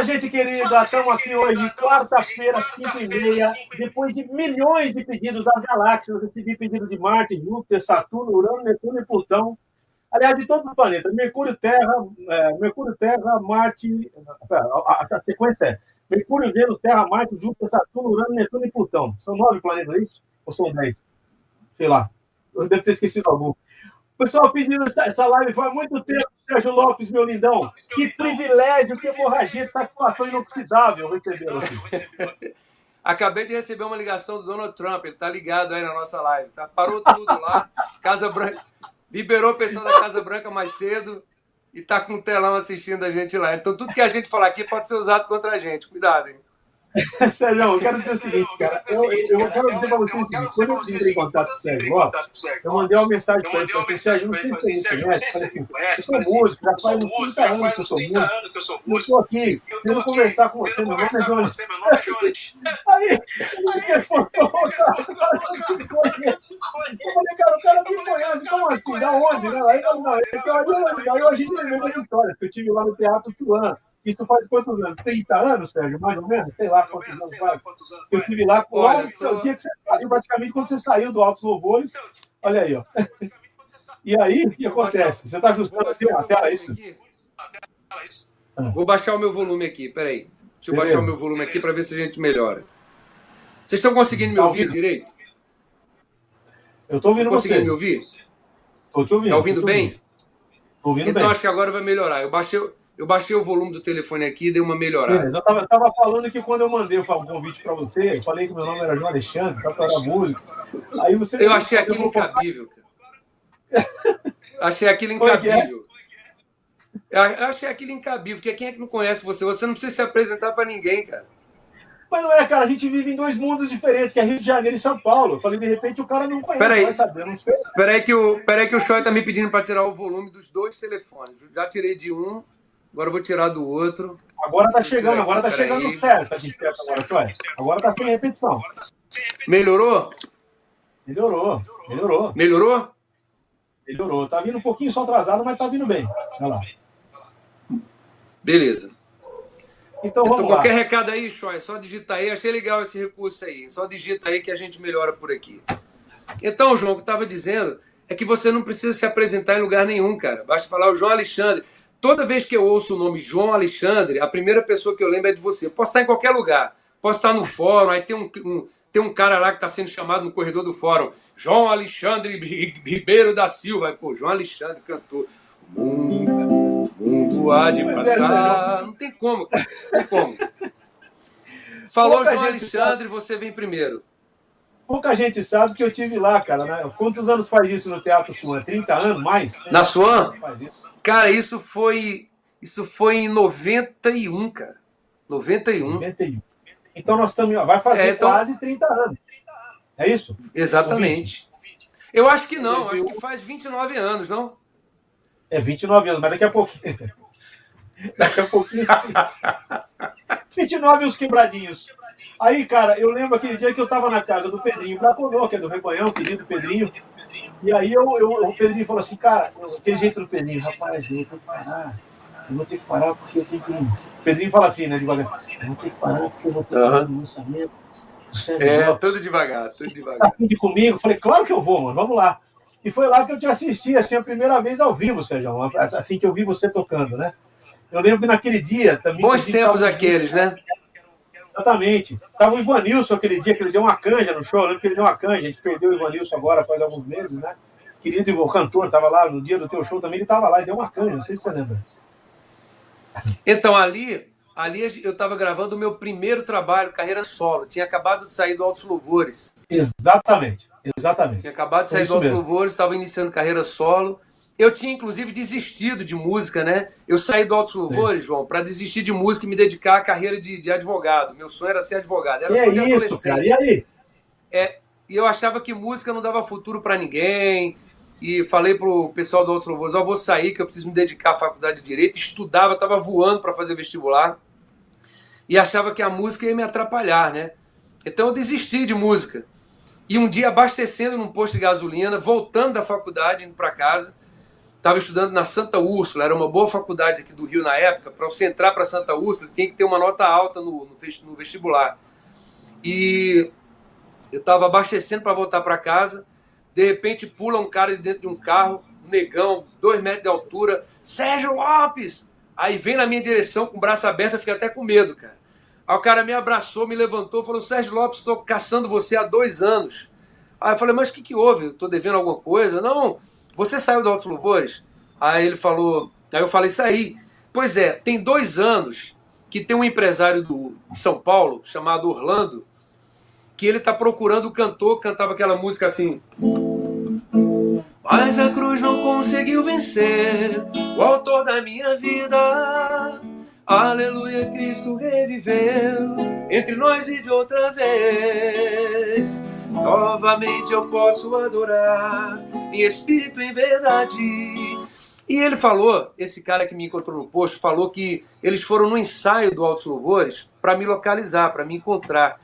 Fala, gente querida, estamos aqui hoje, quarta-feira, 5 e meia, depois de milhões de pedidos das galáxias, recebi pedido de Marte, Júpiter, Saturno, Urano, Netuno e Plutão, aliás, de todo o planeta, Mercúrio, Terra, é, Mercúrio, Terra, Marte, a, a, sequência é Mercúrio, Vênus, Terra, Marte, Júpiter, Saturno, Urano, Netuno e Plutão. São nove planetas, é isso? Ou são dez? Sei lá, eu devo ter esquecido algum. Pessoal pedindo essa, live faz muito tempo, Sérgio Lopes, meu lindão. Que privilégio, que hemorragia, tá com ator inoxidável recebendo Acabei de receber uma ligação do Donald Trump, ele tá ligado aí na nossa live, tá? Parou tudo lá, Casa Branca, liberou o pessoal da Casa Branca mais cedo e tá com o telão assistindo a gente lá. Então tudo que a gente falar aqui pode ser usado contra a gente, cuidado, hein? Sérgio, eu quero dizer o seguinte, cara. Eu, eu quero dizer para você o seguinte: quando eu entrei em contato com o Sérgio Lopes, eu mandei uma mensagem para ele, falei, Sérgio, não sei se você conhece, assim, eu sou músico, já faz uns 30 anos que eu sou músico, eu estou aqui, quero conversar com você, meu nome é Jones. Aí, ele respondeu, cara, eu falei, cara, o cara me conhece, como assim? Da onde? Aí, não, aí eu agitei mesmo a história, porque eu estive lá no Teatro Tuan. Isso faz quantos anos? 30 anos, Sérgio? Mais ou menos? Sei lá quantos anos faz. Eu estive lá Olha, tô... o dia que você saiu, praticamente quando você saiu do Altos Louvores. Olha aí, ó. E aí, o que acontece? Você está ajustando aqui a tela, isso? Vou baixar o meu volume aqui, peraí. Deixa eu Beleza. baixar o meu volume aqui para ver se a gente melhora. Vocês estão conseguindo me tá ouvir direito? Eu estou ouvindo você. Conseguindo me ouvir? Estou te ouvindo. Está ouvindo bem? Estou ouvindo então bem. acho que agora vai melhorar. Eu baixei, eu baixei o volume do telefone aqui e dei uma melhorada. eu estava tava falando que quando eu mandei o convite para você, eu falei que meu nome era João Alexandre, para tocar música. Aí você eu achei aquilo incabível, cara. achei aquilo é é? incabível. Eu achei aquilo incabível, porque quem é que não conhece você? Você não precisa se apresentar para ninguém, cara. Mas não é, cara, a gente vive em dois mundos diferentes, que é Rio de Janeiro e São Paulo. Eu falei, de repente o cara não conhece, peraí, vai saber, não sei. Peraí que o, peraí que o Choi tá me pedindo para tirar o volume dos dois telefones. Já tirei de um, Agora eu vou tirar do outro. Agora tá chegando, agora tá chegando aí. certo. Aqui agora, Agora tá sem repetição. Melhorou? Melhorou, melhorou. Melhorou? Melhorou. Tá vindo um pouquinho só atrasado, mas tá vindo bem. Olha lá. Beleza. Então vamos então, qualquer recado aí, Choi, só digita aí. Achei legal esse recurso aí. Só digita aí que a gente melhora por aqui. Então, João, o que eu estava dizendo é que você não precisa se apresentar em lugar nenhum, cara. Basta falar o João Alexandre. Toda vez que eu ouço o nome João Alexandre, a primeira pessoa que eu lembro é de você. Posso estar em qualquer lugar. Posso estar no fórum, aí tem um, um tem um cara lá que está sendo chamado no corredor do fórum. João Alexandre Ribeiro da Silva. Pô, João Alexandre cantou. O mundo, mundo há de passar. Não tem como, cara. Não tem como. Falou João Alexandre, você vem primeiro. Pouca gente sabe que eu tive lá, cara. Né? Quantos anos faz isso no Teatro Suan? 30 anos? Mais? Na Suan? Cara, isso foi. Isso foi em 91, cara. 91. 91. Então nós estamos. Vai fazer é, então... quase 30 anos. É isso? Exatamente. Eu acho que não, acho que faz 29 anos, não? É 29 anos, mas daqui a pouquinho. Daqui a pouquinho. 29 e os quebradinhos. Aí, cara, eu lembro aquele dia que eu tava na casa do Pedrinho Platonô, que é do Rebanhão, querido Pedrinho. E aí eu, eu, o Pedrinho falou assim, cara, aquele jeito do Pedrinho, rapaz, eu vou ter que parar. Eu vou ter que parar porque eu tenho que. O Pedrinho fala assim, né, devagar. Eu vou ter que parar porque eu vou ter que parar no lançamento. É, Lopes. tudo devagar, tudo devagar. Tá comigo? Falei, claro que eu vou, mano, vamos lá. E foi lá que eu te assisti, assim, a primeira vez ao vivo, Sérgio, assim que eu vi você tocando, né? Eu lembro que naquele dia também. Bons tempos aqueles, né? Exatamente. Tava o Ivanilson aquele dia que ele deu uma canja no show. Eu lembro que ele deu uma canja. A gente perdeu o Ivanilson agora faz alguns meses, né? Querido o cantor, estava lá no dia do teu show também. Ele estava lá e deu uma canja. Não sei se você lembra. Então, ali, ali eu estava gravando o meu primeiro trabalho, carreira solo. Tinha acabado de sair do Altos Louvores. Exatamente. Exatamente. Tinha acabado de sair do Altos Louvores, estava iniciando carreira solo. Eu tinha, inclusive, desistido de música, né? Eu saí do Altos Louvores, João, para desistir de música e me dedicar à carreira de, de advogado. Meu sonho era ser advogado. Era que é isso, cara? E aí? É, e eu achava que música não dava futuro para ninguém. E falei pro pessoal do Altos Louvores, ó, oh, vou sair que eu preciso me dedicar à faculdade de Direito. Estudava, estava voando para fazer vestibular. E achava que a música ia me atrapalhar, né? Então eu desisti de música. E um dia, abastecendo num posto de gasolina, voltando da faculdade, indo para casa, estava estudando na Santa Úrsula, era uma boa faculdade aqui do Rio na época. Para você entrar para Santa Úrsula, tinha que ter uma nota alta no, no vestibular. E eu estava abastecendo para voltar para casa. De repente pula um cara de dentro de um carro, negão, dois metros de altura, Sérgio Lopes! Aí vem na minha direção com o braço aberto, eu fiquei até com medo, cara. Aí o cara me abraçou, me levantou, falou: Sérgio Lopes, estou caçando você há dois anos. Aí eu falei: Mas o que, que houve? Estou devendo alguma coisa? Não, você saiu do Altos Louvores? Aí ele falou: Aí eu falei: Saí. Pois é, tem dois anos que tem um empresário do, de São Paulo chamado Orlando que ele está procurando o cantor cantava aquela música assim. Mas a cruz não conseguiu vencer o autor da minha vida. Aleluia, Cristo reviveu, entre nós vive outra vez. Novamente eu posso adorar, em espírito e verdade. E ele falou, esse cara que me encontrou no posto, falou que eles foram no ensaio do Altos Louvores para me localizar, para me encontrar.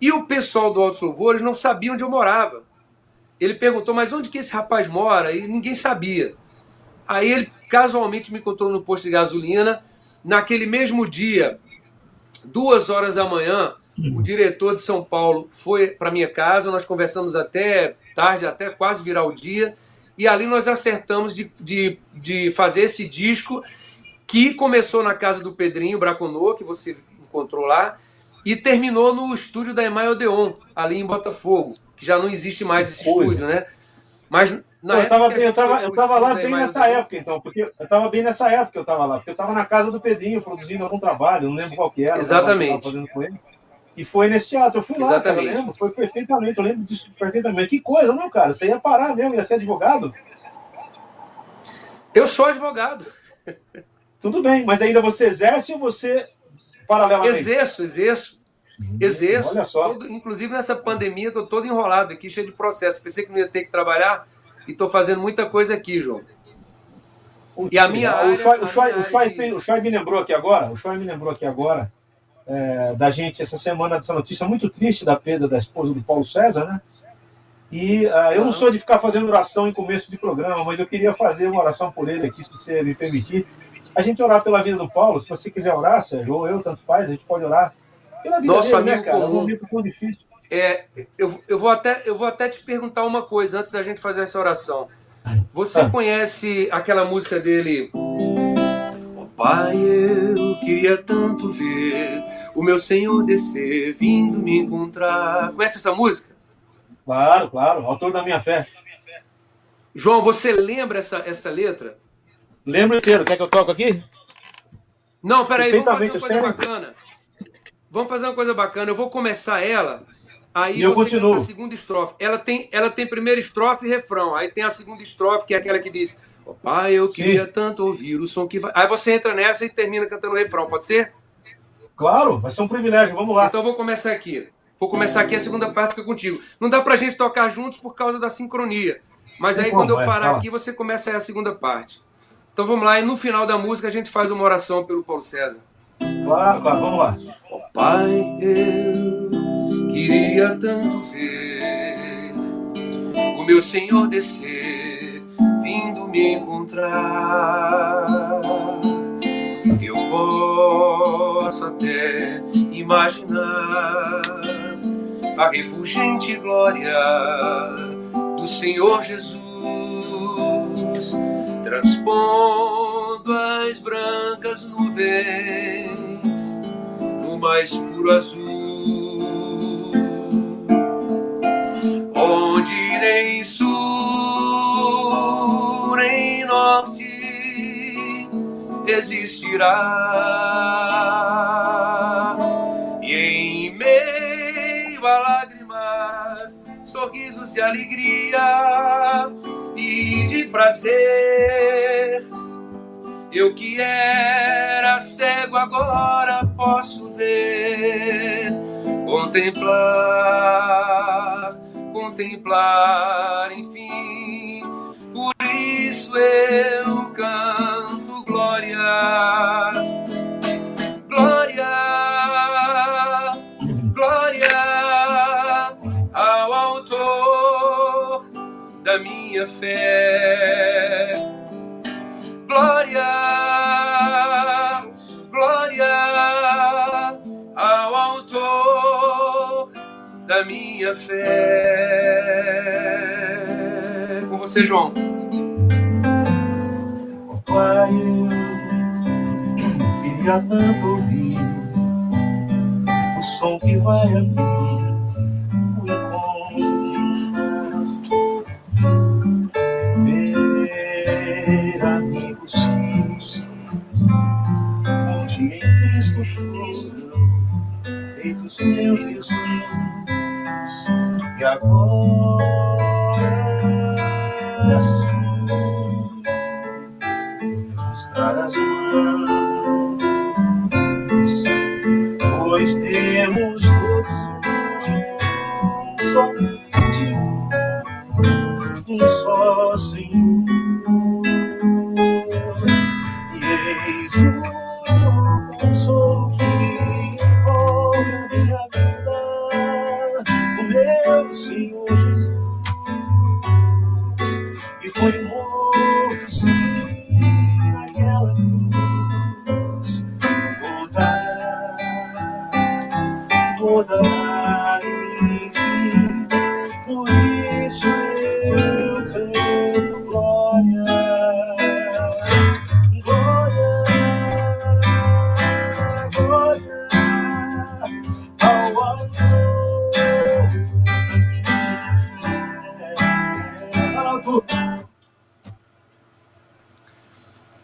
E o pessoal do Altos Louvores não sabia onde eu morava. Ele perguntou, mas onde que esse rapaz mora? E ninguém sabia. Aí ele casualmente me encontrou no posto de gasolina. Naquele mesmo dia, duas horas da manhã, o diretor de São Paulo foi para minha casa. Nós conversamos até tarde, até quase virar o dia. E ali nós acertamos de, de, de fazer esse disco que começou na casa do Pedrinho Braconô, que você encontrou lá, e terminou no estúdio da Emael Odeon, ali em Botafogo, que já não existe mais esse Foi. estúdio, né? Mas na Pô, eu estava eu tava, eu tava lá bem nessa época, então, porque eu estava bem nessa época que eu estava lá, porque eu estava na casa do Pedrinho produzindo algum trabalho, não lembro qual que era. Exatamente. fazendo com ele. E foi nesse teatro, eu fui lá, Exatamente. cara, eu lembro, foi perfeitamente, eu lembro disso perfeitamente. Que coisa, não, cara? Você ia parar mesmo, ia ser advogado? Eu sou advogado. Tudo bem, mas ainda você exerce ou você paralelamente? Exerço, exerço. Exerço. Olha só. Todo, inclusive nessa pandemia, estou todo enrolado aqui, cheio de processo. Pensei que não ia ter que trabalhar e estou fazendo muita coisa aqui, João. e a minha área, o Choi, o, Choi, o, de... me lembrou aqui agora, o Choi me lembrou aqui agora é, da gente essa semana dessa notícia muito triste da perda da esposa do Paulo César, né? E uh, eu não sou de ficar fazendo oração em começo de programa, mas eu queria fazer uma oração por ele aqui, se você me permitir a gente orar pela vida do Paulo. Se você quiser orar, Sérgio, ou eu, tanto faz, a gente pode orar pela vida Nosso dele, né, amigo né, cara? Comum. É um momento tão difícil. É, eu, eu, vou até, eu vou até te perguntar uma coisa antes da gente fazer essa oração. Você ah. conhece aquela música dele? Oh, pai, eu queria tanto ver o meu Senhor descer, vindo me encontrar. Conhece essa música? Claro, claro, autor da minha fé. João, você lembra essa, essa letra? Lembro inteiro. Quer que eu toque aqui? Não, peraí, vamos fazer uma coisa sério? bacana. Vamos fazer uma coisa bacana. Eu vou começar ela, aí e eu você continuo. a segunda estrofe. Ela tem, ela tem primeira estrofe e refrão. Aí tem a segunda estrofe, que é aquela que diz: oh, Pai, eu queria Sim. tanto ouvir o som que vai. Aí você entra nessa e termina cantando o refrão, pode ser? Claro, vai ser um privilégio. Vamos lá. Então vou começar aqui. Vou começar aqui, a segunda parte fica contigo. Não dá pra gente tocar juntos por causa da sincronia. Mas aí, quando eu parar aqui, você começa aí a segunda parte. Então vamos lá, e no final da música a gente faz uma oração pelo Paulo César. Claro, claro, vamos lá. Oh, pai, eu queria tanto ver o meu Senhor descer, vindo me encontrar. Posso até imaginar a refulgente glória do Senhor Jesus transpondo as brancas nuvens no mais puro azul, onde nem existirá, e em meio a lágrimas, sorrisos de alegria e de prazer. Eu que era cego agora posso ver, contemplar, contemplar, enfim. Por isso eu canto glória, glória ao Autor da minha fé. Glória, glória ao Autor da minha fé. Com você, João queria tanto ouvir o som que vai abrir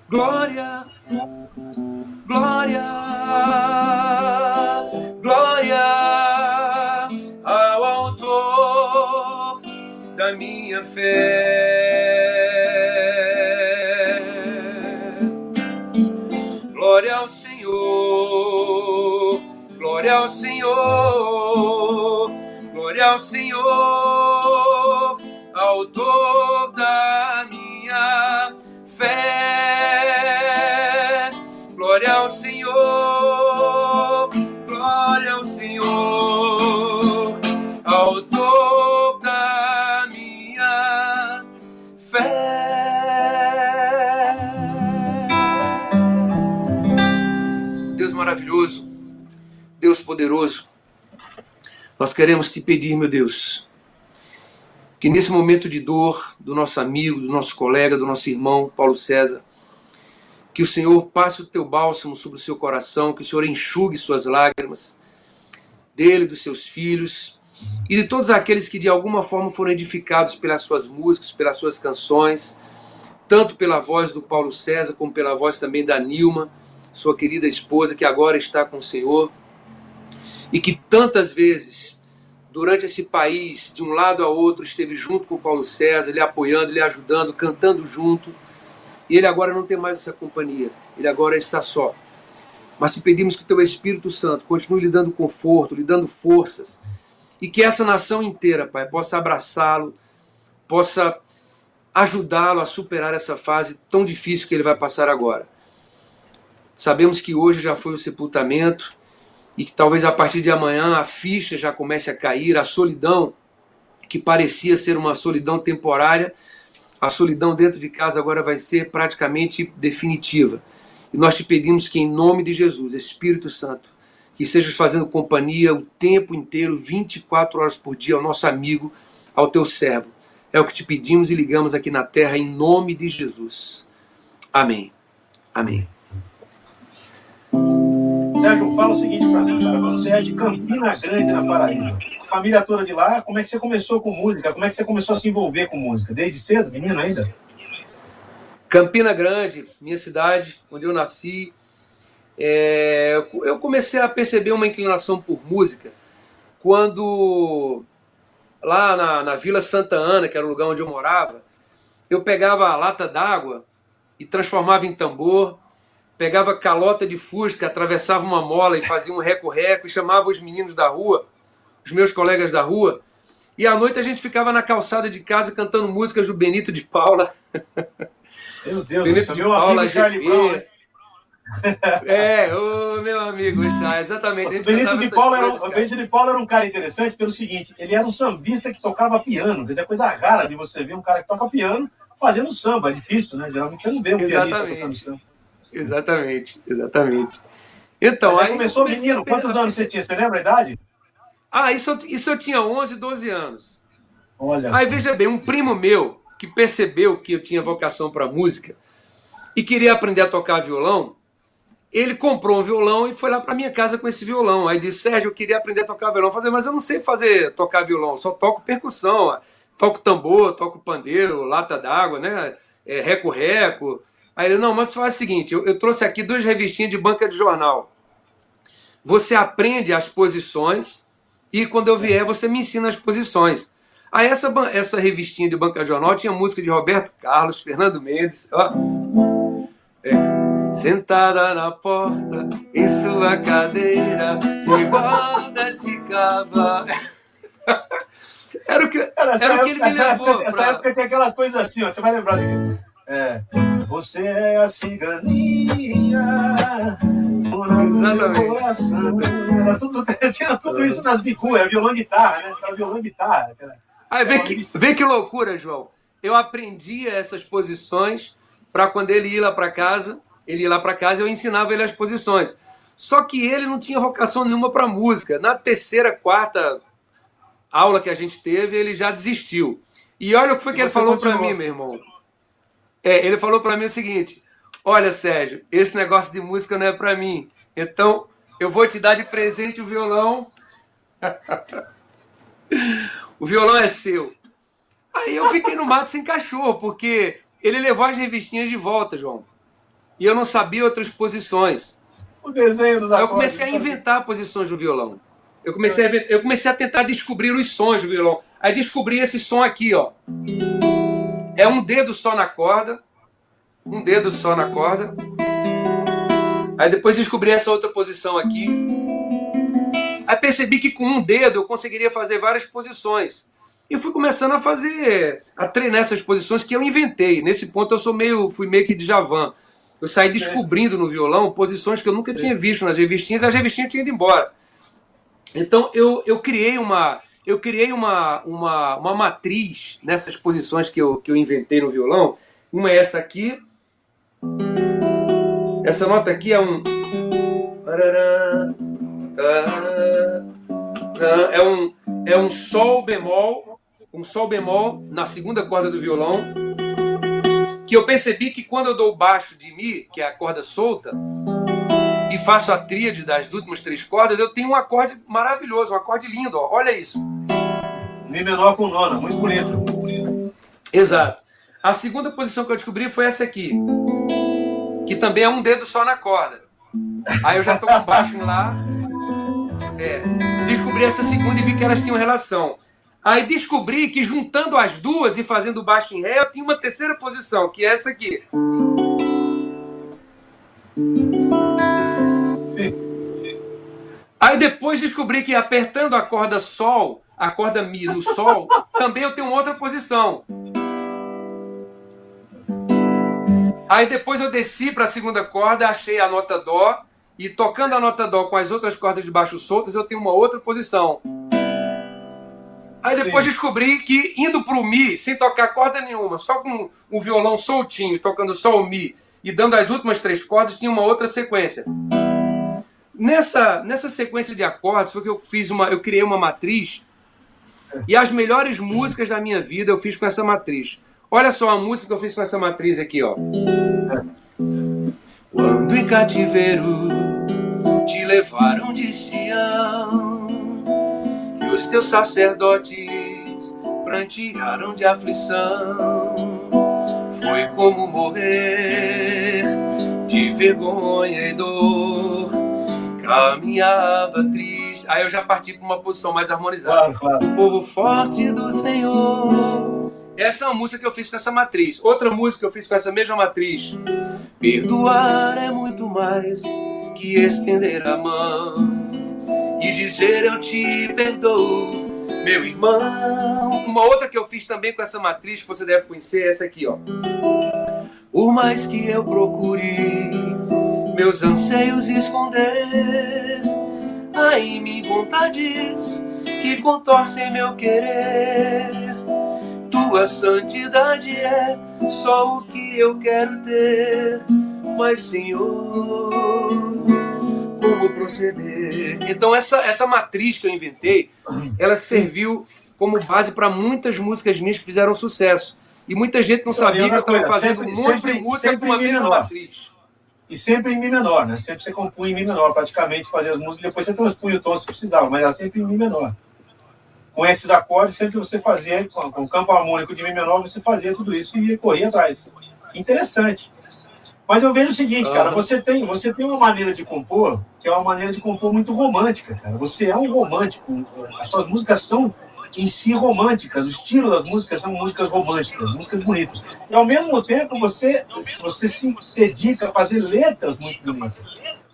Glória, glória, glória ao autor da minha fé. Glória ao Senhor, glória ao Senhor, glória ao Senhor, autor poderoso, nós queremos te pedir, meu Deus, que nesse momento de dor do nosso amigo, do nosso colega, do nosso irmão Paulo César, que o Senhor passe o teu bálsamo sobre o seu coração, que o Senhor enxugue suas lágrimas, dele, dos seus filhos e de todos aqueles que de alguma forma foram edificados pelas suas músicas, pelas suas canções, tanto pela voz do Paulo César como pela voz também da Nilma, sua querida esposa que agora está com o Senhor, e que tantas vezes durante esse país, de um lado a outro, esteve junto com Paulo César, lhe apoiando, lhe ajudando, cantando junto. E ele agora não tem mais essa companhia, ele agora está só. Mas se pedimos que teu Espírito Santo continue lhe dando conforto, lhe dando forças, e que essa nação inteira, Pai, possa abraçá-lo, possa ajudá-lo a superar essa fase tão difícil que ele vai passar agora. Sabemos que hoje já foi o sepultamento, e que talvez a partir de amanhã a ficha já comece a cair, a solidão, que parecia ser uma solidão temporária, a solidão dentro de casa agora vai ser praticamente definitiva. E nós te pedimos que, em nome de Jesus, Espírito Santo, que estejas fazendo companhia o tempo inteiro, 24 horas por dia, ao nosso amigo, ao teu servo. É o que te pedimos e ligamos aqui na terra, em nome de Jesus. Amém. Amém. Sérgio, fala o seguinte para mim, cara. Você é de Campina Grande, na Paraíba. Família toda de lá. Como é que você começou com música? Como é que você começou a se envolver com música? Desde cedo, menino ainda? Campina Grande, minha cidade, onde eu nasci. É, eu comecei a perceber uma inclinação por música quando, lá na, na Vila Santa Ana, que era o lugar onde eu morava, eu pegava a lata d'água e transformava em tambor pegava calota de fusca, atravessava uma mola e fazia um reco-reco e chamava os meninos da rua, os meus colegas da rua. E à noite a gente ficava na calçada de casa cantando músicas do Benito de Paula. Meu Deus, Benito de Paula, Charlie Brown, né? É, o meu amigo Chá, exatamente. O Benito, de Paula era, o Benito de Paula era um cara interessante pelo seguinte, ele era um sambista que tocava piano, quer dizer, é coisa rara de você ver um cara que toca piano fazendo samba, é difícil, né? Geralmente você não vê um pianista tocando samba. Exatamente, exatamente. Então, Mas aí começou menino, quantos anos você tinha? Você lembra a idade? Ah, isso, isso eu tinha 11, 12 anos. Olha. Aí veja bem, um primo meu que percebeu que eu tinha vocação para música e queria aprender a tocar violão, ele comprou um violão e foi lá para minha casa com esse violão. Aí disse: Sérgio, eu queria aprender a tocar violão. Eu falei, mas eu não sei fazer tocar violão, só toco percussão, toco tambor, toco pandeiro, lata d'água, né? É, reco-reco. Aí ele, não, mas faz o seguinte: eu, eu trouxe aqui duas revistinhas de banca de jornal. Você aprende as posições e quando eu vier você me ensina as posições. Aí essa, essa revistinha de banca de jornal tinha música de Roberto Carlos, Fernando Mendes. Ó. É. Sentada na porta, em sua cadeira, embaixo ficava. Era o que, era, era o que ele me levou. Época, Essa época tinha aquelas coisas assim, ó, você vai lembrar disso. É, você é a ciganinha Exatamente. Coração. Era tudo, tinha tudo isso nas biguas, é violão e guitarra, né? Era violão e guitarra. Aí, vê, que, vê que loucura, João. Eu aprendia essas posições para quando ele ia lá para casa, ele ia lá para casa, eu ensinava ele as posições. Só que ele não tinha vocação nenhuma para música. Na terceira, quarta aula que a gente teve, ele já desistiu. E olha o que foi que ele falou para mim, meu irmão. É, ele falou para mim o seguinte: Olha, Sérgio, esse negócio de música não é para mim. Então, eu vou te dar de presente o violão. o violão é seu. Aí eu fiquei no mato sem cachorro, porque ele levou as revistinhas de volta, João. E eu não sabia outras posições. O desenho dos Aí eu comecei a inventar posições do violão. Eu comecei, a, eu comecei a tentar descobrir os sons do violão. Aí descobri esse som aqui, ó. É um dedo só na corda, um dedo só na corda. Aí depois descobri essa outra posição aqui. Aí percebi que com um dedo eu conseguiria fazer várias posições. E fui começando a fazer, a treinar essas posições que eu inventei. Nesse ponto eu sou meio, fui meio que de javan. Eu saí descobrindo no violão posições que eu nunca tinha visto nas revistinhas, as revistinhas tinham ido embora. Então eu, eu criei uma eu criei uma, uma, uma matriz nessas posições que eu, que eu inventei no violão. Uma é essa aqui. Essa nota aqui é um é um, é um Sol bemol, um Sol bemol na segunda corda do violão, que eu percebi que quando eu dou baixo de Mi, que é a corda solta, e faço a tríade das últimas três cordas, eu tenho um acorde maravilhoso, um acorde lindo, ó. olha isso. Mi menor com nona, muito bonito. Exato. A segunda posição que eu descobri foi essa aqui, que também é um dedo só na corda. Aí eu já tô com baixo lá, é, descobri essa segunda e vi que elas tinham relação. Aí descobri que juntando as duas e fazendo baixo em ré, eu tinha uma terceira posição, que é essa aqui. Aí depois descobri que apertando a corda Sol, a corda Mi no Sol, também eu tenho outra posição. Aí depois eu desci para a segunda corda, achei a nota Dó, e tocando a nota Dó com as outras cordas de baixo soltas, eu tenho uma outra posição. Aí depois Sim. descobri que indo pro Mi, sem tocar corda nenhuma, só com o violão soltinho, tocando só o Mi e dando as últimas três cordas, tinha uma outra sequência. Nessa, nessa sequência de acordes foi que eu fiz uma, eu criei uma matriz e as melhores músicas da minha vida eu fiz com essa matriz. Olha só a música que eu fiz com essa matriz aqui, ó. Quando em cativeiro te levaram de Sião e os teus sacerdotes prantearam de aflição, foi como morrer de vergonha e dor. Caminhava triste. Aí eu já parti para uma posição mais harmonizada. Claro, claro. O povo forte do Senhor essa é uma música que eu fiz com essa matriz. Outra música que eu fiz com essa mesma matriz. Perdoar é muito mais que estender a mão e dizer eu te perdoo, meu irmão. Uma outra que eu fiz também com essa matriz que você deve conhecer é essa aqui, ó. Por mais que eu procure meus anseios esconder, em mim vontades que contorcem meu querer tua santidade é só o que eu quero ter, mas Senhor, como proceder. Então essa, essa matriz que eu inventei, ela serviu como base para muitas músicas minhas que fizeram sucesso. E muita gente não sabia que eu estava fazendo sempre, um monte sempre, de música com a mesma menor. matriz. E sempre em Mi menor, né? Sempre você compunha em Mi menor, praticamente, fazia as músicas, depois você transpunha o tom se precisava, mas era sempre em Mi menor. Com esses acordes, sempre você fazia, com o campo harmônico de Mi menor, você fazia tudo isso e corria atrás. interessante. Mas eu vejo o seguinte, cara, você tem, você tem uma maneira de compor que é uma maneira de compor muito romântica, cara. Você é um romântico. As suas músicas são em si românticas, o estilo das músicas são músicas românticas, músicas bonitas. E ao mesmo tempo você, você se dedica a fazer letras muito bonitas,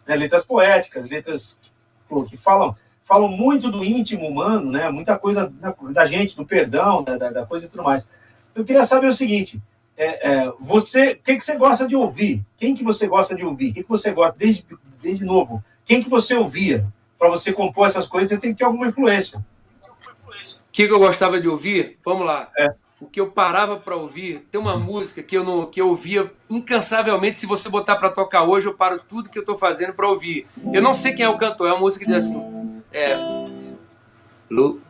né? letras poéticas, letras pô, que falam falam muito do íntimo humano, né? Muita coisa da, gente, do perdão, da, da, da, coisa e tudo mais. Eu queria saber o seguinte: é, é, você, o que, que você gosta de ouvir? Quem que você gosta de ouvir? O que, que você gosta desde, desde novo? Quem que você ouvia para você compor essas coisas? Você tem que ter alguma influência que, que eu gostava de ouvir? Vamos lá. É. O que eu parava para ouvir, tem uma música que eu não, que eu ouvia incansavelmente. Se você botar para tocar hoje, eu paro tudo que eu estou fazendo para ouvir. Eu não sei quem é o cantor, é uma música que diz assim: é. Lu...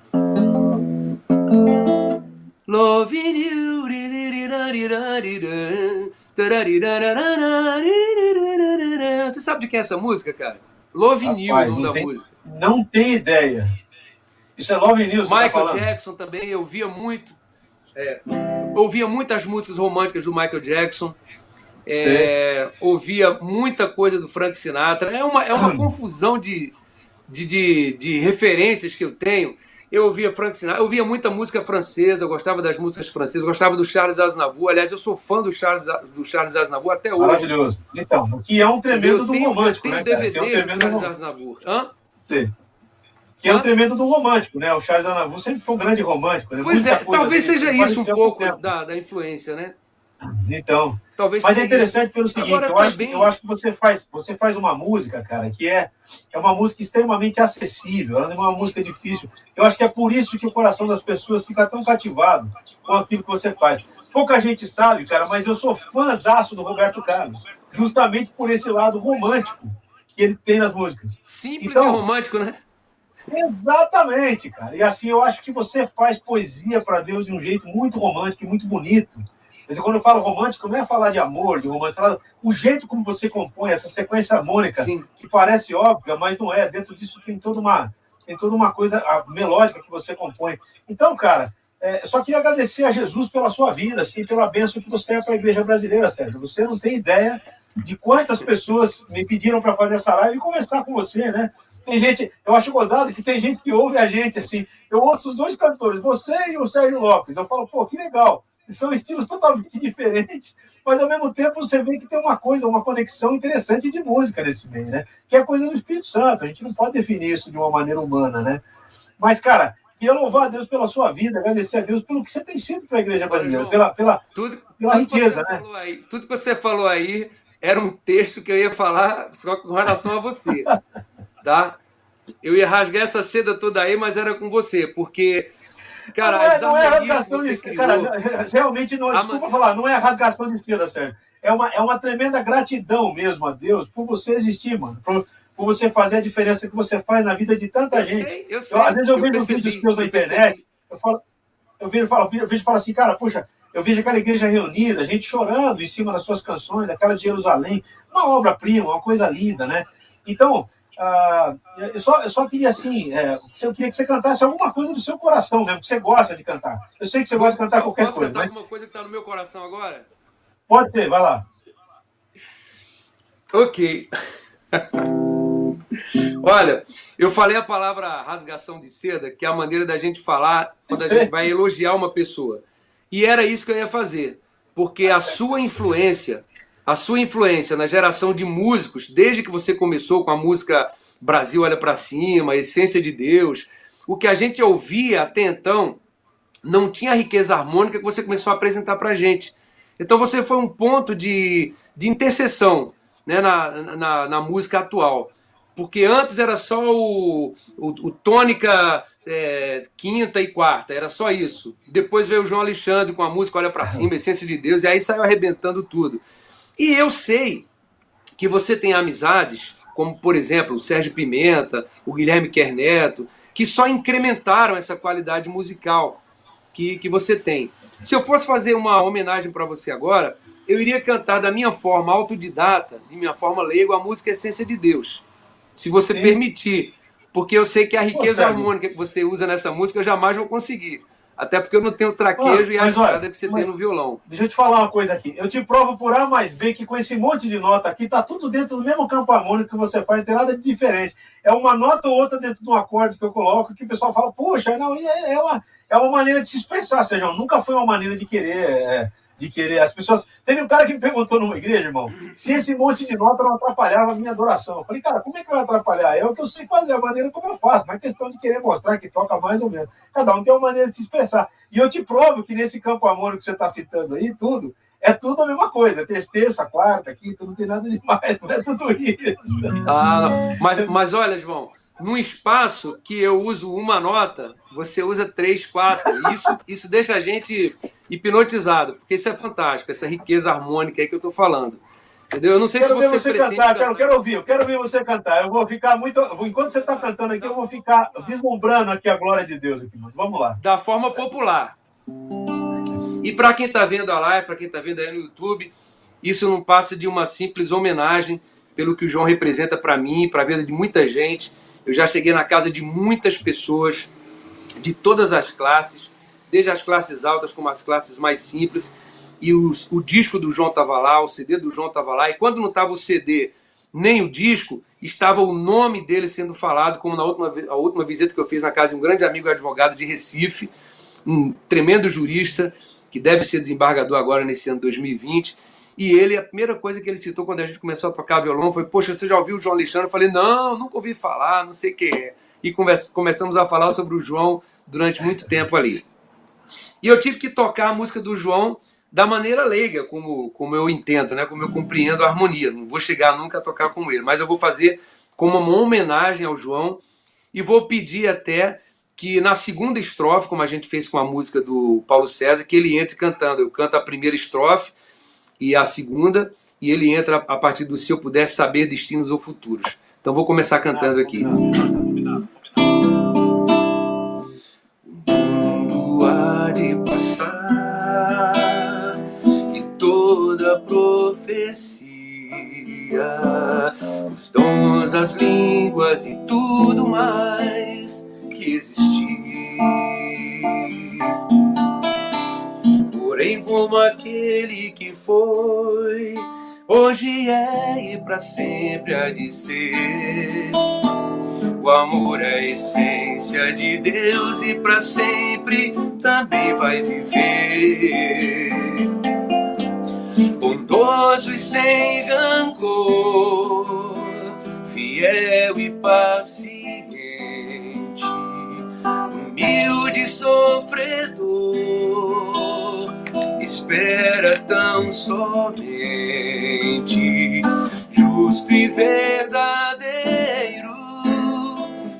Loving you. Você sabe de quem é essa música, cara? Love You, o nome da tem, música. Não tem ideia. Isso é Love News. Tá Michael tá Jackson também, eu via muito. É, ouvia muitas músicas românticas do Michael Jackson. É, ouvia muita coisa do Frank Sinatra. É uma, é uma hum. confusão de, de, de, de, referências que eu tenho. Eu ouvia Frank Sinatra, eu ouvia muita música francesa, eu gostava das músicas francesas, eu gostava do Charles Aznavour. Aliás, eu sou fã do Charles, do Charles Aznavour até hoje. Maravilhoso. Então, que é um tremendo do romântico, eu tenho né? DVD é um tremendo do Charles Aznavour. Hã? Sim. Que é um tremendo do romântico, né? O Charles Aznavour sempre foi um grande romântico. Né? Pois Muita é, talvez seja isso um pouco da, da influência, né? Então, talvez mas é interessante isso. pelo seguinte, Agora, eu, acho, bem... eu acho que você faz, você faz uma música, cara, que é, é uma música extremamente acessível, ela é uma música difícil. Eu acho que é por isso que o coração das pessoas fica tão cativado com aquilo que você faz. Pouca gente sabe, cara, mas eu sou fãzaço do Roberto Carlos, justamente por esse lado romântico que ele tem nas músicas. Simples então, e romântico, né? Exatamente, cara. E assim, eu acho que você faz poesia para Deus de um jeito muito romântico e muito bonito. Mas quando eu falo romântico, não é falar de amor, de romântico, é falar o jeito como você compõe essa sequência harmônica, Sim. que parece óbvia, mas não é. Dentro disso tem toda uma, tem toda uma coisa melódica que você compõe. Então, cara, é, só queria agradecer a Jesus pela sua vida, assim, pela bênção que você é para a igreja brasileira, Sérgio. Você não tem ideia de quantas pessoas me pediram para fazer essa live e conversar com você, né? Tem gente, eu acho gozado que tem gente que ouve a gente assim. Eu ouço os dois cantores, você e o Sérgio Lopes. Eu falo, pô, que legal. São estilos totalmente diferentes, mas ao mesmo tempo você vê que tem uma coisa, uma conexão interessante de música nesse meio, né? Que é coisa do Espírito Santo. A gente não pode definir isso de uma maneira humana, né? Mas, cara, queria louvar a Deus pela sua vida, agradecer a Deus pelo que você tem sido para a igreja brasileira, pela, pela, tudo, pela tudo riqueza, né? Aí, tudo que você falou aí era um texto que eu ia falar só com relação a você, tá? Eu ia rasgar essa seda toda aí, mas era com você, porque, cara, não é, não é rasgação de seda, cara, realmente não, desculpa falar, não é rasgação de seda, Sérgio. É uma, é uma tremenda gratidão mesmo a Deus por você existir, mano, por, por você fazer a diferença que você faz na vida de tanta eu gente. Sei, eu sei, eu, às vezes eu, eu vejo vídeos teus na internet, eu falo, eu vejo, falo, eu vejo, eu falo assim, cara, puxa, eu vejo aquela igreja reunida, gente chorando em cima das suas canções, daquela de Jerusalém, uma obra-prima, uma coisa linda, né? Então, uh, eu, só, eu só queria assim, é, eu queria que você cantasse alguma coisa do seu coração mesmo, que você gosta de cantar. Eu sei que você gosta de cantar qualquer Posso coisa. Posso cantar mas... alguma coisa que está no meu coração agora? Pode ser, vai lá. Ok. Olha, eu falei a palavra rasgação de seda, que é a maneira da gente falar quando a gente vai elogiar uma pessoa. E era isso que eu ia fazer, porque a sua influência, a sua influência na geração de músicos, desde que você começou com a música Brasil Olha para Cima, Essência de Deus, o que a gente ouvia até então não tinha a riqueza harmônica que você começou a apresentar para a gente. Então você foi um ponto de, de interseção né, na, na, na música atual. Porque antes era só o, o, o tônica é, quinta e quarta, era só isso. Depois veio o João Alexandre com a música Olha para Cima, Essência de Deus, e aí saiu arrebentando tudo. E eu sei que você tem amizades como por exemplo o Sérgio Pimenta, o Guilherme Kerneto, que só incrementaram essa qualidade musical que, que você tem. Se eu fosse fazer uma homenagem para você agora, eu iria cantar da minha forma autodidata, de minha forma leigo, a música Essência de Deus. Se você Sim. permitir. Porque eu sei que a riqueza Pô, harmônica que você usa nessa música eu jamais vou conseguir. Até porque eu não tenho traquejo ah, e a estrada que você tem no violão. Deixa eu te falar uma coisa aqui. Eu te provo por A mais B que com esse monte de nota aqui, tá tudo dentro do mesmo campo harmônico que você faz, não tem nada de diferente. É uma nota ou outra dentro de um acorde que eu coloco que o pessoal fala, poxa, não, é, é, uma, é uma maneira de se expressar, seja, nunca foi uma maneira de querer. É, de querer. As pessoas. Teve um cara que me perguntou numa igreja, irmão, se esse monte de nota não atrapalhava a minha adoração. Eu falei, cara, como é que vai atrapalhar? É o que eu sei fazer, a maneira como eu faço. Não é questão de querer mostrar que toca mais ou menos. Cada um tem uma maneira de se expressar. E eu te provo que nesse campo harmônico que você está citando aí, tudo, é tudo a mesma coisa. É terça, quarta, quinta, não tem nada demais, não é tudo isso. Ah, mas, mas olha, João, num espaço que eu uso uma nota, você usa três, quatro. Isso, isso deixa a gente hipnotizado, porque isso é fantástico, essa riqueza harmônica aí que eu estou falando. Entendeu? Eu não sei quero se você, você cantar, quero, quero ouvir, eu quero ouvir você cantar. Eu vou ficar muito. Enquanto você está cantando aqui, eu vou ficar vislumbrando aqui a glória de Deus aqui. Vamos lá. Da forma popular. E para quem está vendo a live, para quem está vendo aí no YouTube, isso não passa de uma simples homenagem pelo que o João representa para mim, para a vida de muita gente. Eu já cheguei na casa de muitas pessoas de todas as classes desde as classes altas como as classes mais simples. E os, o disco do João estava lá, o CD do João estava lá. E quando não estava o CD nem o disco, estava o nome dele sendo falado, como na última, a última visita que eu fiz na casa de um grande amigo advogado de Recife, um tremendo jurista, que deve ser desembargador agora nesse ano 2020. E ele, a primeira coisa que ele citou quando a gente começou a tocar violão foi: Poxa, você já ouviu o João Alexandre? Eu falei: Não, nunca ouvi falar, não sei quem é. E começamos a falar sobre o João durante muito tempo ali. E eu tive que tocar a música do João da maneira leiga, como, como eu entendo, né? como eu compreendo a harmonia. Não vou chegar nunca a tocar com ele, mas eu vou fazer como uma homenagem ao João e vou pedir até que na segunda estrofe, como a gente fez com a música do Paulo César, que ele entre cantando. Eu canto a primeira estrofe e a segunda, e ele entra a partir do Se Eu Pudesse Saber Destinos ou Futuros. Então vou começar cantando aqui. profecia, os dons, as línguas e tudo mais que existir. Porém, como aquele que foi, hoje é e para sempre há de ser. O amor é a essência de Deus e para sempre também vai viver bondoso e sem rancor, fiel e paciente, humilde e sofredor, espera somente, justo e verdadeiro,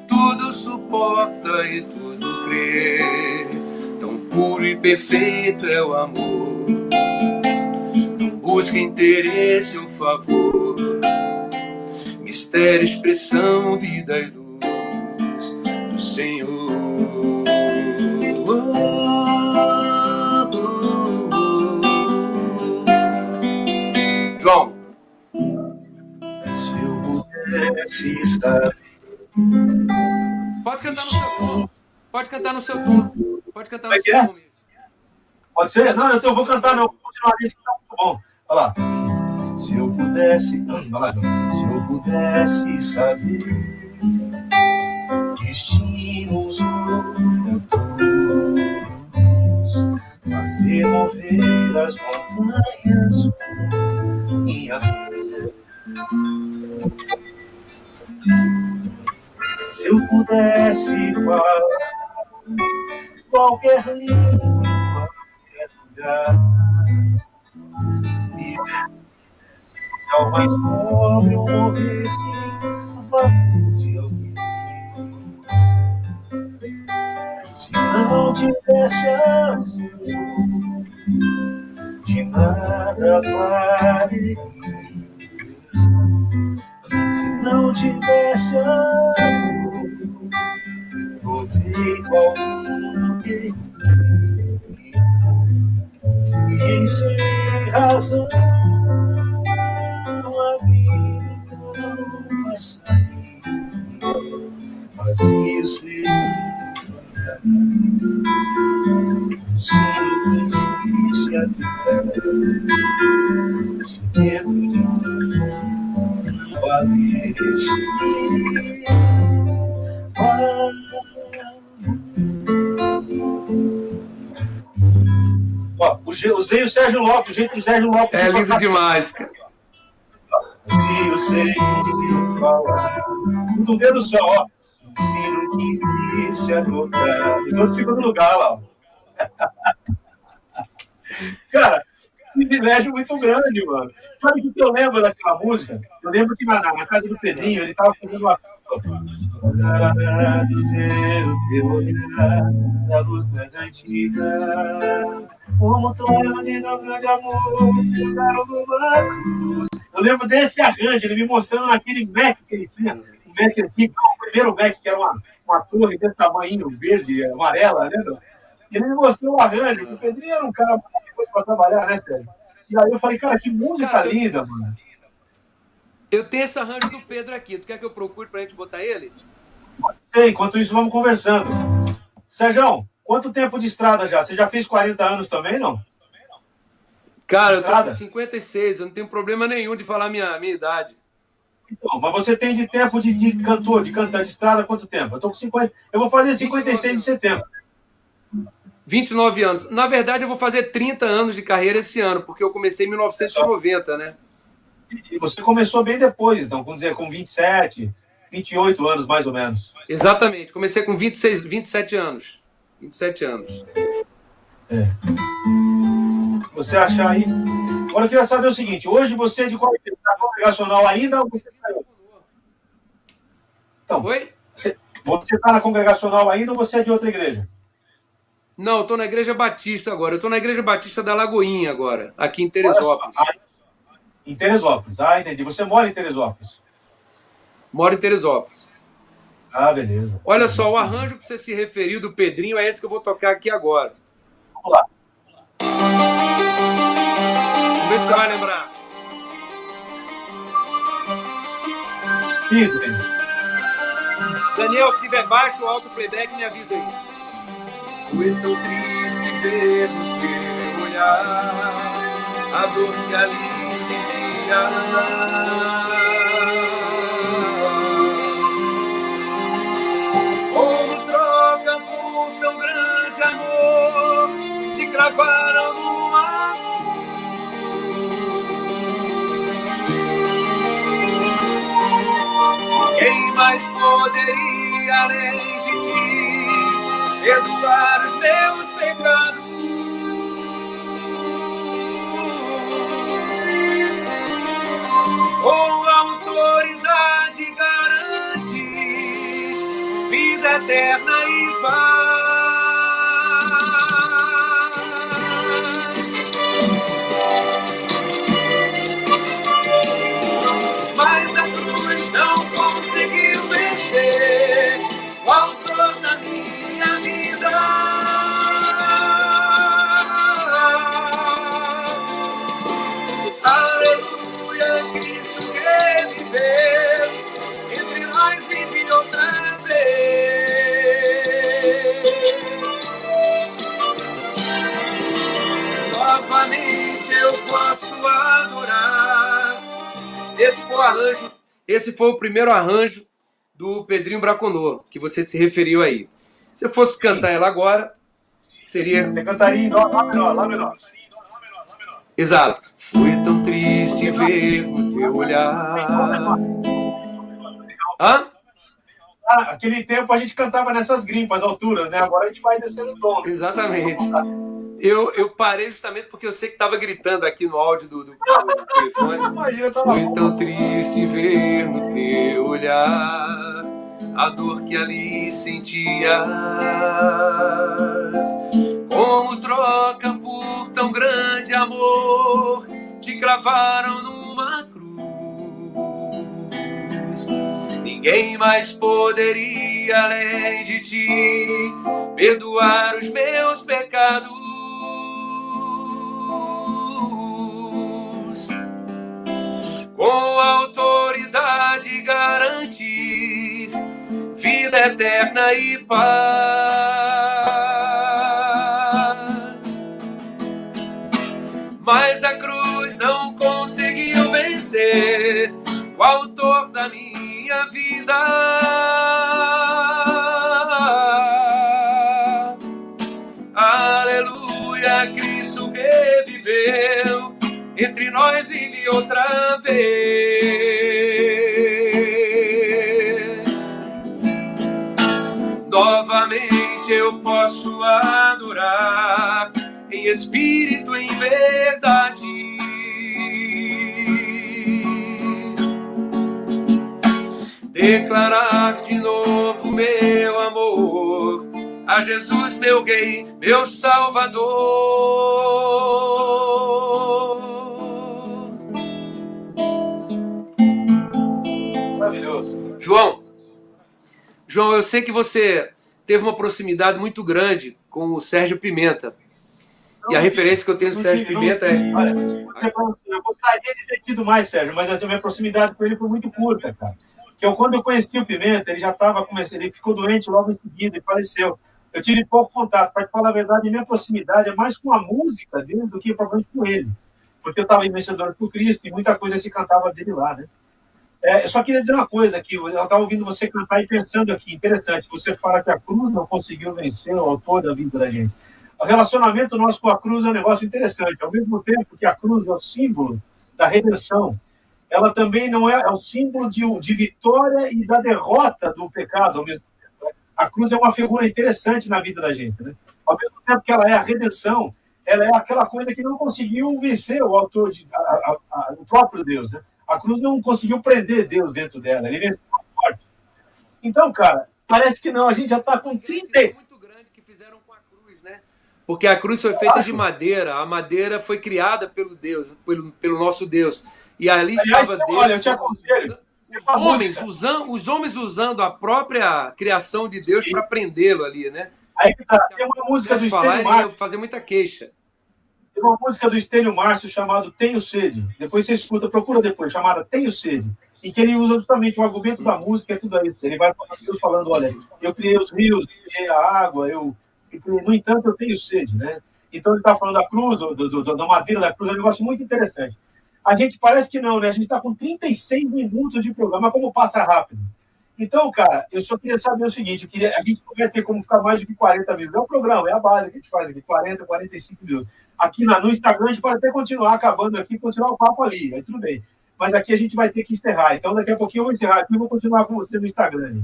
tudo suporta e tudo crê, tão puro e perfeito é o amor. Busca interesse ou favor, mistério, expressão, vida e luz do Senhor. Saber. Pode cantar no seu tom. Pode cantar no seu tom. Pode cantar no é seu tom. Pode ser? Não, então eu vou cantar, não. Vou continuar isso, tá muito bom. Olha lá. Se eu pudesse, se eu pudesse saber destinos ocultos, fazer mover as montanhas minha fé. Se eu pudesse falar qualquer língua, qualquer lugar ao mais pobre eu morresse a favor de alguém. Se não tivesse amor, de nada valeria. Se não tivesse amor, que e sem razão a vida então passaria vazio sem Sino existe a vida Se dentro de um valesse usei o Sérgio Lopes, o jeito do Sérgio Lopes. É lindo demais, cara. E eu sei falar. Um dedo só, ó. Sino que insiste a tocar. Enquanto fica no lugar lá, ó. Cara, privilégio muito grande, mano. Sabe o que eu lembro daquela música? Eu lembro que na, na casa do Pedrinho ele tava fazendo uma. Da luz mais antiga, como sonho de grande amor, Eu lembro desse arranjo, ele me mostrando naquele Mac que ele tinha, o Mac antigo, o primeiro Mac, que era uma, uma torre desse tamanho, verde, amarela, né? Ele me mostrou o arranjo, que o Pedrinho era um cara muito para trabalhar, né, Sérgio? E aí eu falei, cara, que música cara, linda, mano. Eu tenho esse arranjo do Pedro aqui. Tu quer que eu procure pra gente botar ele? Sei, enquanto isso vamos conversando. Sérgio, quanto tempo de estrada já? Você já fez 40 anos também, não? Cara, eu tô com 56, eu não tenho problema nenhum de falar minha, minha idade. Então, mas você tem de tempo de, de cantor, de cantar de estrada, quanto tempo? Eu tô com 50. Eu vou fazer 56 de setembro. 29 anos. Na verdade, eu vou fazer 30 anos de carreira esse ano, porque eu comecei em 1990, né? E você começou bem depois, então, com dizer, com 27, 28 anos, mais ou menos. Exatamente. Comecei com 26, 27 anos. 27 anos. É. Se você achar aí. Agora eu queria saber o seguinte: hoje você é de qual? Está congregacional ainda ou você saiu? Então, Oi? Você está na congregacional ainda ou você é de outra igreja? Não, eu tô na Igreja Batista agora. Eu tô na Igreja Batista da Lagoinha agora, aqui em Teresópolis. Ah, em Teresópolis. Ah, entendi. Você mora em Teresópolis? Moro em Teresópolis. Ah, beleza. Olha só, o arranjo que você se referiu do Pedrinho é esse que eu vou tocar aqui agora. Vamos lá. Vamos ver se você vai lembrar. Lindo, Daniel, se tiver baixo ou alto playback, me avisa aí. Foi tão triste ver no teu olhar a dor que ali sentia. Te cravaram numa Quem mais poderia além de ti perdoar os meus pecados? Com autoridade garante vida eterna e paz. Esse foi o arranjo, esse foi o primeiro arranjo do Pedrinho Braconô, que você se referiu aí. Se eu fosse cantar ela agora, seria. Você cantaria em dó, lá menor, lá menor. Exato. Foi tão triste ver o teu olhar. Hã? Ah, aquele tempo a gente cantava nessas grimpas, alturas, né? Agora a gente vai descendo o tom. Exatamente. Eu, eu parei justamente porque eu sei que estava gritando aqui no áudio do, do, do telefone. Foi tão triste ver no teu olhar a dor que ali sentias. Como troca por tão grande amor, te cravaram numa cruz. Ninguém mais poderia, além de ti, perdoar os meus pecados. Com autoridade garantir vida eterna e paz. Mas a cruz não conseguiu vencer o autor da minha vida. Aleluia, Cristo reviveu, entre nós vive outra vez. Novamente eu posso adorar em espírito, em verdade declarar de novo meu amor a Jesus, meu rei, meu salvador. João, eu sei que você teve uma proximidade muito grande com o Sérgio Pimenta. e a referência que eu tenho do Sérgio Pimenta é. Olha, eu gostaria de ter tido mais, Sérgio, mas a minha proximidade com ele foi muito curta, cara que eu, quando eu conheci o Pimenta, ele já estava começando, ele ficou doente logo em seguida e faleceu. Eu tive pouco contato. Para te falar a verdade, a minha proximidade é mais com a música dele do que provavelmente com ele. Porque eu estava em Vencedor por Cristo e muita coisa se cantava dele lá, né? É, eu só queria dizer uma coisa aqui, eu estava ouvindo você cantar e pensando aqui, interessante, você fala que a cruz não conseguiu vencer o autor da vida da gente. O relacionamento nosso com a cruz é um negócio interessante, ao mesmo tempo que a cruz é o símbolo da redenção, ela também não é, é o símbolo de, de vitória e da derrota do pecado ao mesmo tempo. Né? A cruz é uma figura interessante na vida da gente. Né? Ao mesmo tempo que ela é a redenção, ela é aquela coisa que não conseguiu vencer o autor, de, a, a, a, o próprio Deus. Né? A cruz não conseguiu prender Deus dentro dela, ele venceu a morte. Então, cara, parece que não, a gente já está com 30. Muito grande que fizeram com a cruz, né? Porque a cruz foi feita de madeira, a madeira foi criada pelo Deus, pelo, pelo nosso Deus. E ali Aliás, estava Deus. Olha, eu te aconselho. Os homens, usando, os homens usando a própria criação de Deus para prendê-lo ali, né? Aí tá, tem uma música do Márcio. fazer muita queixa. Tem uma música do Estênio Márcio chamada Tenho Sede. Depois você escuta, procura depois, chamada Tenho Sede. Em que ele usa justamente o argumento da música, é tudo isso. Ele vai Deus falando, olha, eu criei os rios, eu criei a água, eu, no entanto, eu tenho sede, né? Então ele está falando da cruz, do, do, da madeira da cruz, é um negócio muito interessante. A gente parece que não, né? A gente está com 36 minutos de programa, como passa rápido. Então, cara, eu só queria saber o seguinte: queria, a gente não vai ter como ficar mais do que 40 minutos. É o programa, é a base que a gente faz aqui, 40, 45 minutos. Aqui na, no Instagram, a gente pode até continuar acabando aqui, continuar o papo ali, aí tudo bem. Mas aqui a gente vai ter que encerrar. Então, daqui a pouquinho eu vou encerrar aqui e vou continuar com você no Instagram.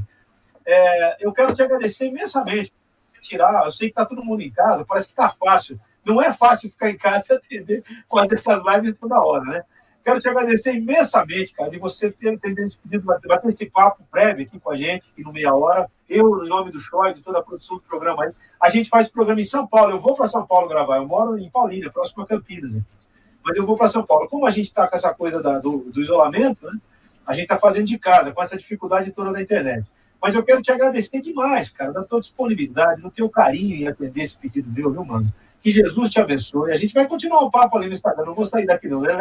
É, eu quero te agradecer imensamente por tirar. Eu sei que está todo mundo em casa, parece que está fácil não é fácil ficar em casa e atender, fazer essas lives toda hora, né? Quero te agradecer imensamente, cara, de você ter, ter decidido bater esse papo prévio aqui com a gente, aqui no Meia Hora. Eu, em nome do Shoy, de toda a produção do programa aí. A gente faz programa em São Paulo. Eu vou para São Paulo gravar. Eu moro em Paulínia, próximo a Campinas. Mas eu vou para São Paulo. Como a gente está com essa coisa da, do, do, isolamento, né? A gente está fazendo de casa, com essa dificuldade toda da internet. Mas eu quero te agradecer demais, cara, da tua disponibilidade, do teu carinho em atender esse pedido meu, viu, mano? Que Jesus te abençoe. A gente vai continuar o papo ali no Instagram, não vou sair daqui não. Né?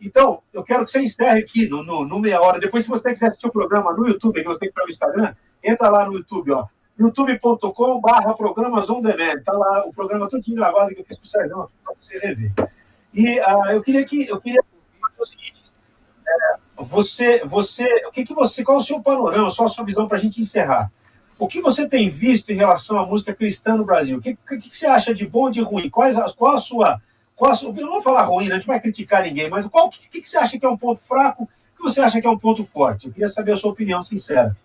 Então, eu quero que você encerre aqui no, no, no, meia hora. Depois, se você quiser assistir o programa no YouTube, que você tem que ir para o Instagram, entra lá no YouTube, ó. youtube.com barra programas on demand. Está lá o programa todo gravado que eu fiz com o Sérgio para você rever. E uh, eu queria que eu queria o seguinte. É, você, você, o que, que você, qual é o seu panorama, só a sua visão para a gente encerrar? O que você tem visto em relação à música cristã no Brasil? O que, que, que você acha de bom e de ruim? Quais, qual a sua. Qual não vou falar ruim, né? a gente vai criticar ninguém, mas qual que, que, que você acha que é um ponto fraco? O que você acha que é um ponto forte? Eu queria saber a sua opinião sincera.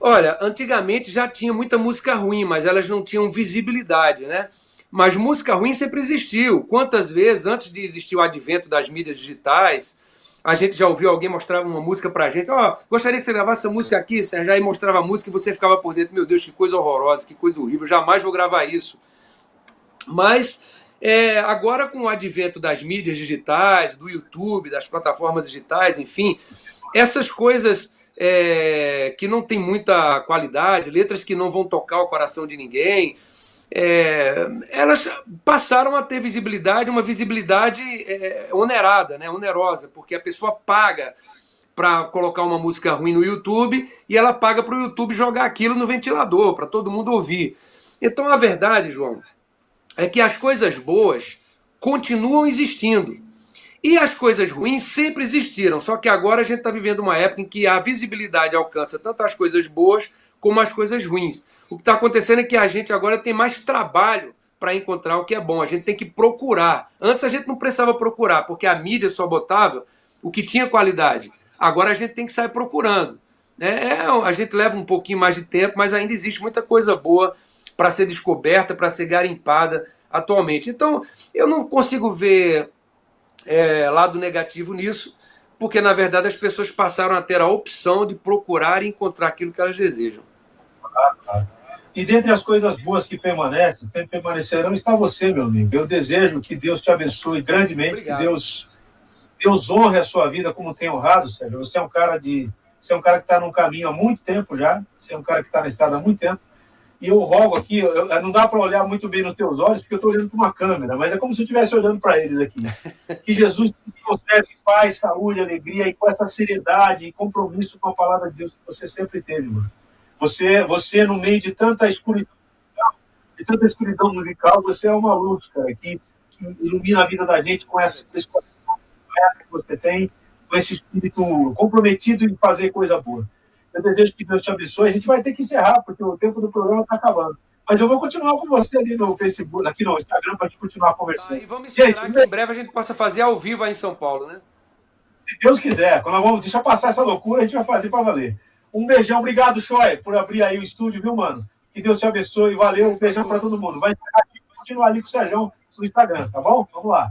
Olha, antigamente já tinha muita música ruim, mas elas não tinham visibilidade, né? Mas música ruim sempre existiu. Quantas vezes, antes de existir o advento das mídias digitais, a gente já ouviu alguém mostrar uma música pra gente. Ó, oh, gostaria que você gravasse essa música aqui, Sérgio. Aí mostrava a música e você ficava por dentro. Meu Deus, que coisa horrorosa, que coisa horrível. Jamais vou gravar isso. Mas é, agora com o advento das mídias digitais, do YouTube, das plataformas digitais, enfim, essas coisas é, que não tem muita qualidade, letras que não vão tocar o coração de ninguém, é, elas passaram a ter visibilidade, uma visibilidade é, onerada, né, onerosa, porque a pessoa paga para colocar uma música ruim no YouTube e ela paga para o YouTube jogar aquilo no ventilador, para todo mundo ouvir. Então a verdade, João, é que as coisas boas continuam existindo. E as coisas ruins sempre existiram, só que agora a gente está vivendo uma época em que a visibilidade alcança tanto as coisas boas como as coisas ruins. O que está acontecendo é que a gente agora tem mais trabalho para encontrar o que é bom. A gente tem que procurar. Antes a gente não precisava procurar, porque a mídia só botava o que tinha qualidade. Agora a gente tem que sair procurando. É, é a gente leva um pouquinho mais de tempo, mas ainda existe muita coisa boa para ser descoberta, para ser garimpada atualmente. Então, eu não consigo ver é, lado negativo nisso, porque na verdade as pessoas passaram a ter a opção de procurar e encontrar aquilo que elas desejam. E dentre as coisas boas que permanecem, sempre permanecerão, está você, meu amigo. Eu desejo que Deus te abençoe grandemente, Obrigado. que Deus, Deus honre a sua vida como tem honrado, Sérgio. Você é um cara de. Você é um cara que está num caminho há muito tempo já, você é um cara que está na estrada há muito tempo. E eu rogo aqui, eu, não dá para olhar muito bem nos teus olhos, porque eu estou olhando para uma câmera, mas é como se eu estivesse olhando para eles aqui. Que Jesus te conserve paz, saúde, alegria e com essa seriedade e compromisso com a palavra de Deus que você sempre teve, mano. Você, você no meio de tanta escuridão, de tanta escuridão musical, você é uma luz, cara, que, que ilumina a vida da gente com essa esse que você tem, com esse espírito comprometido em fazer coisa boa. Eu desejo que Deus te abençoe. A gente vai ter que encerrar, porque o tempo do programa está acabando. Mas eu vou continuar com você ali no Facebook, aqui no Instagram, para a gente continuar conversando. Ah, e vamos esperar gente, que em breve a gente possa fazer ao vivo aí em São Paulo, né? Se Deus quiser. Quando vamos deixar passar essa loucura, a gente vai fazer para valer. Um beijão, obrigado, Choi, por abrir aí o estúdio, viu, mano? Que Deus te abençoe, valeu, um beijão para todo mundo. Vai continuar ali com o Sérgio no Instagram, tá bom? Vamos lá.